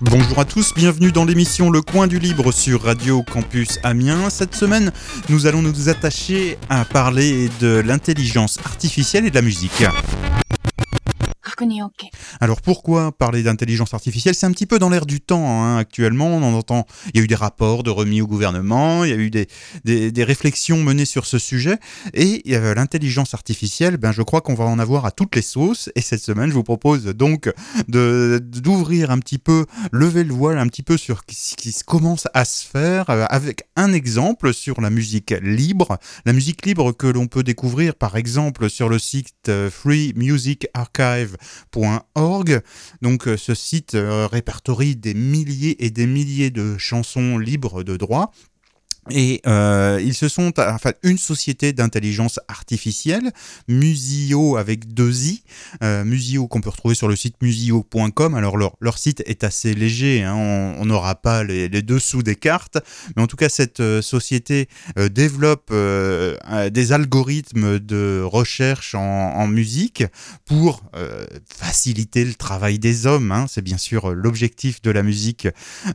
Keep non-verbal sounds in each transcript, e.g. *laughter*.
Bonjour à tous, bienvenue dans l'émission Le Coin du Libre sur Radio Campus Amiens. Cette semaine, nous allons nous attacher à parler de l'intelligence artificielle et de la musique. Alors pourquoi parler d'intelligence artificielle? C'est un petit peu dans l'air du temps hein, actuellement. On en entend. Il y a eu des rapports de remis au gouvernement. Il y a eu des, des, réflexions menées sur ce sujet. Et euh, l'intelligence artificielle, ben je crois qu'on va en avoir à toutes les sauces. Et cette semaine, je vous propose donc d'ouvrir un petit peu, lever le voile un petit peu sur ce qui commence à se faire euh, avec un exemple sur la musique libre. La musique libre que l'on peut découvrir par exemple sur le site euh, Donc euh, ce site euh, répertorie des milliers et des milliers de chansons libres de droit. Et euh, ils se sont, enfin, une société d'intelligence artificielle, Musio avec deux i, euh, Musio qu'on peut retrouver sur le site musio.com. Alors leur, leur site est assez léger, hein, on n'aura pas les, les, dessous des cartes, mais en tout cas cette euh, société développe des algorithmes de recherche en, musique pour faciliter le travail des hommes. Hein, C'est bien sûr l'objectif de la musique,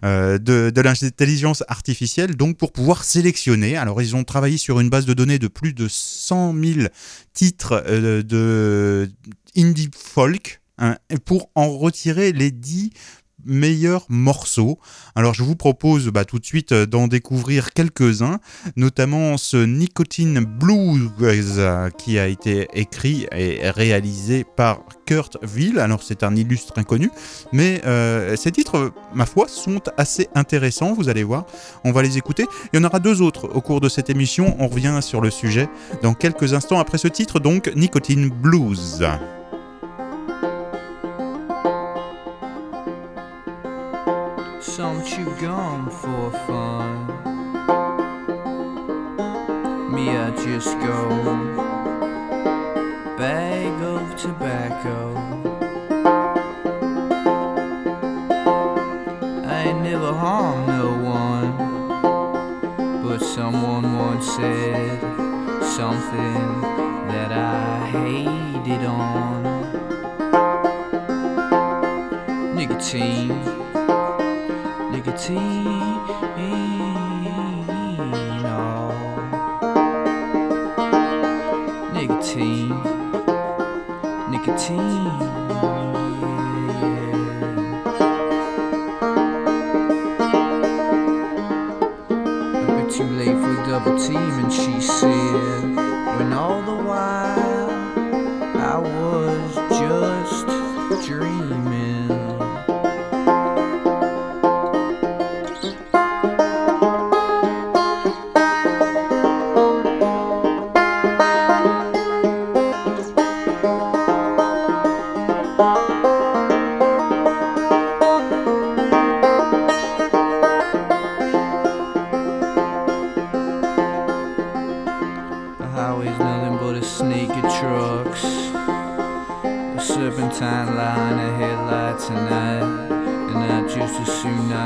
de, de l'intelligence artificielle, donc pour pouvoir sélectionner. Alors, ils ont travaillé sur une base de données de plus de 100 000 titres euh, de indie folk hein, pour en retirer les 10 meilleurs morceaux. Alors je vous propose bah, tout de suite euh, d'en découvrir quelques-uns, notamment ce Nicotine Blues euh, qui a été écrit et réalisé par Kurt Will. Alors c'est un illustre inconnu, mais euh, ces titres, ma foi, sont assez intéressants, vous allez voir. On va les écouter. Il y en aura deux autres au cours de cette émission. On revient sur le sujet dans quelques instants après ce titre, donc Nicotine Blues. Gum for fun. Me, I just go Nicotine. Nicotine. Yeah. A bit too late for double team, and she said,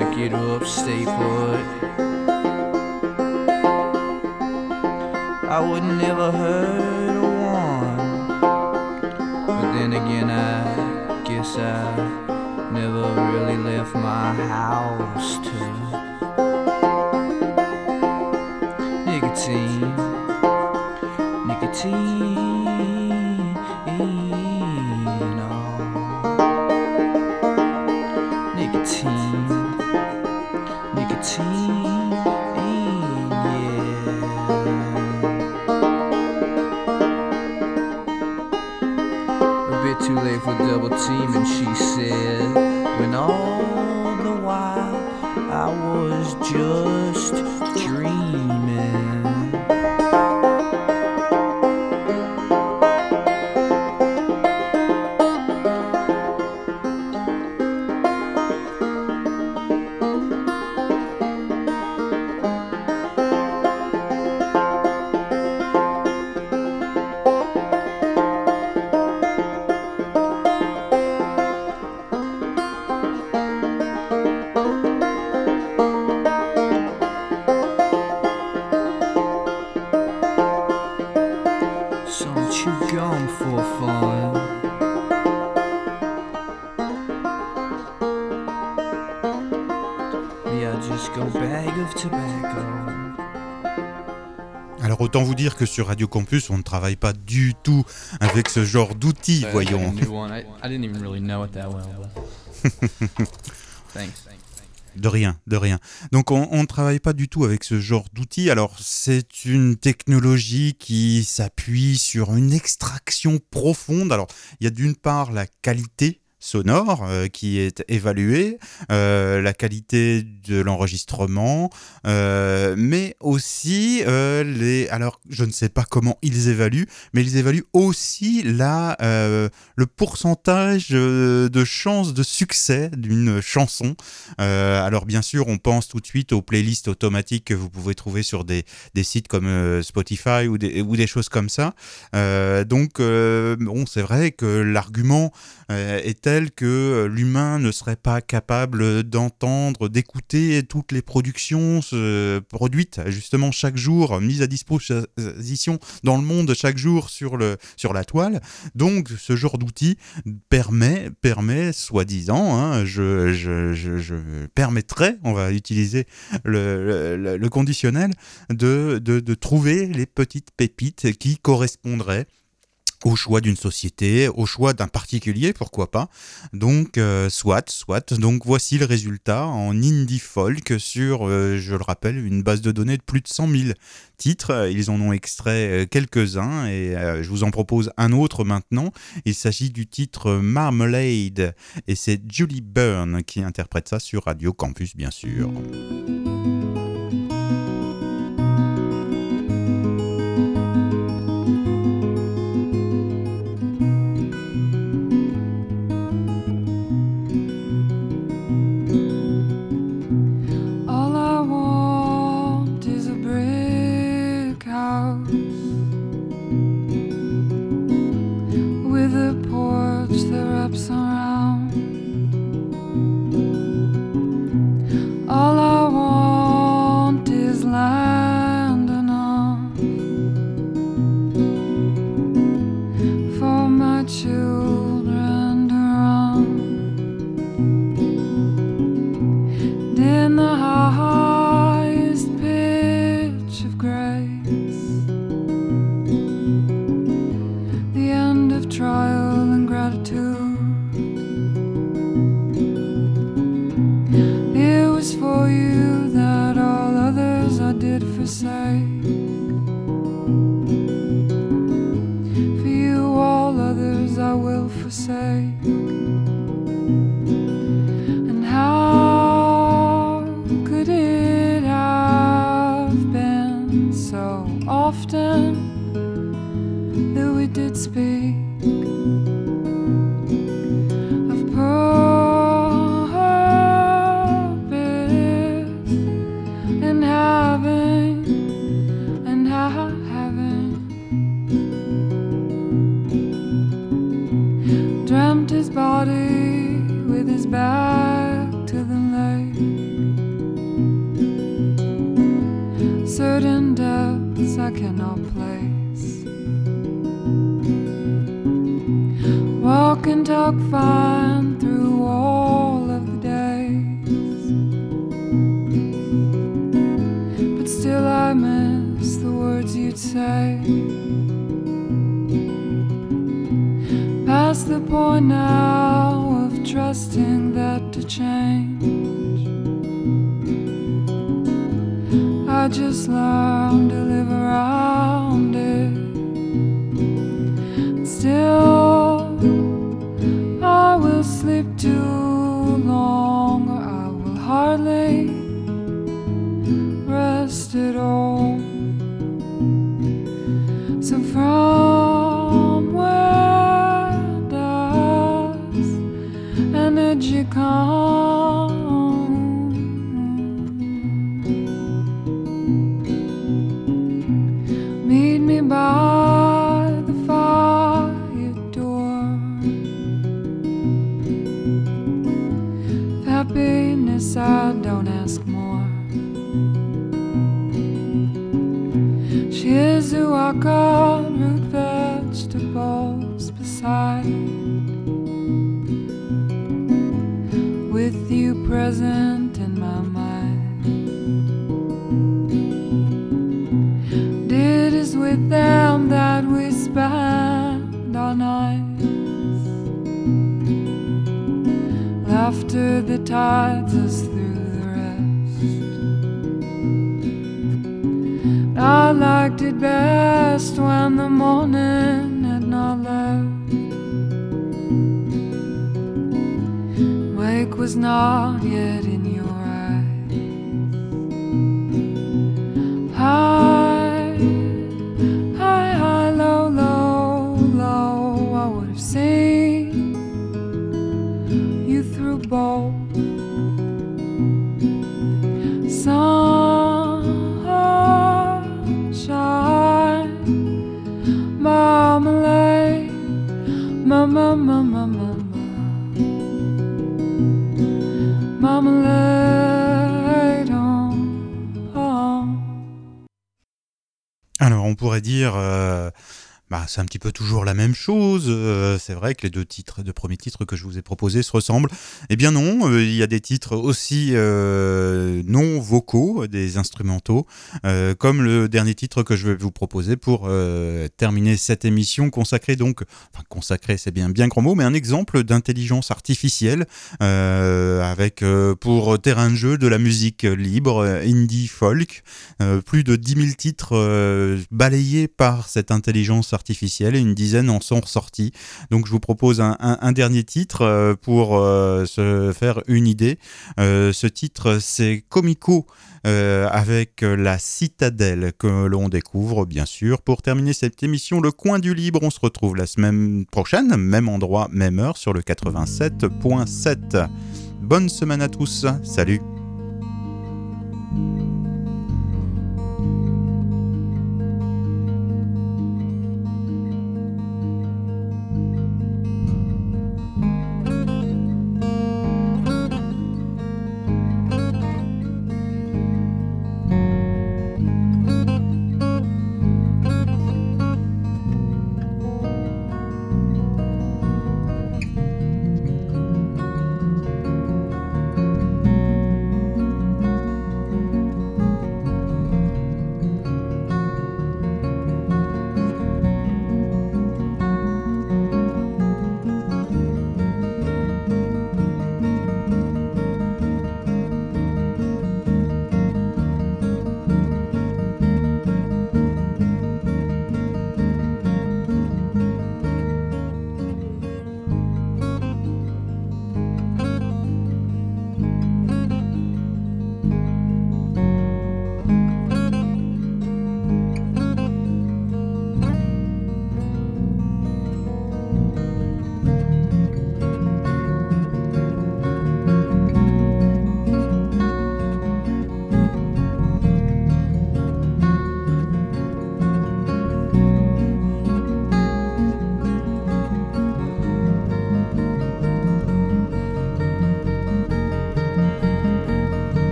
not get up, stay put. I would never hurt a one. But then again, I guess I never really left my house to Alors autant vous dire que sur Radio Campus, on ne travaille pas du tout avec ce genre d'outils, voyons. *laughs* De rien, de rien. Donc on ne travaille pas du tout avec ce genre d'outils. Alors c'est une technologie qui s'appuie sur une extraction profonde. Alors il y a d'une part la qualité sonore euh, qui est évaluée, euh, la qualité de l'enregistrement, euh, mais aussi les. Alors, je ne sais pas comment ils évaluent, mais ils évaluent aussi la, le pourcentage de chances de succès d'une chanson. Alors, bien sûr, on pense tout de suite aux playlists automatiques que vous pouvez trouver sur des, des sites comme Spotify ou des, ou des choses comme ça. Donc, bon, c'est vrai que l'argument euh, que l'humain ne serait pas capable d'entendre, d'écouter toutes les productions euh, produites justement chaque jour, mises à disposition dans le monde chaque jour sur, le, sur la toile. Donc ce genre d'outil permet, permet soi-disant, hein, je, je, je, permettrais, on va utiliser le conditionnel, de, de, de trouver les petites pépites qui correspondraient au choix d'une société, au choix d'un particulier, pourquoi pas. Donc, euh, soit, soit. Donc, voici le résultat en indie folk sur, euh, je le rappelle, une base de données de plus de 100 000 titres. Ils en ont extrait euh, quelques-uns et je vous en propose un autre maintenant. Il s'agit du titre Marmalade et c'est Julie Byrne qui interprète ça sur Radio Campus, bien sûr. It was for you that all others I did forsake. For you, all others I will forsake. And how could it have been so often that we did speak Place. Walk and talk fine through all of the days. But still I miss the words you'd say. Past the point now of trusting just learned to live around it. Still, you present in my mind. It is with them that we spend our nights. Laughter that tides us through the rest. I liked it best when the morning was not yet in your eyes. High, high, high, low, low, low. I would have seen you through both. Sunshine, marmalade, mama, mama, mama. Alors, on pourrait dire, euh, bah, c'est un petit peu toujours la même chose. euh, c'est vrai que les deux titres, deux premiers titres que je vous ai proposés se ressemblent. Eh bien non, euh, il y a des titres aussi euh, non vocaux, des instrumentaux, comme le dernier titre que je vais vous proposer pour terminer cette émission consacrée donc, enfin consacrée, c'est bien bien grand mot, mais un exemple d'intelligence artificielle avec pour terrain de jeu de la musique libre, indie folk, plus de 10 000 titres balayés par cette intelligence artificielle et une dizaine en sont ressortis. Donc je vous propose un, dernier titre euh, pour euh, se faire une idée. Euh, ce titre c'est Comico avec la citadelle que l'on découvre bien sûr. Pour terminer cette émission, le coin du libre, on se retrouve la semaine prochaine, même endroit, même heure sur le 87.7. Bonne semaine à tous, salut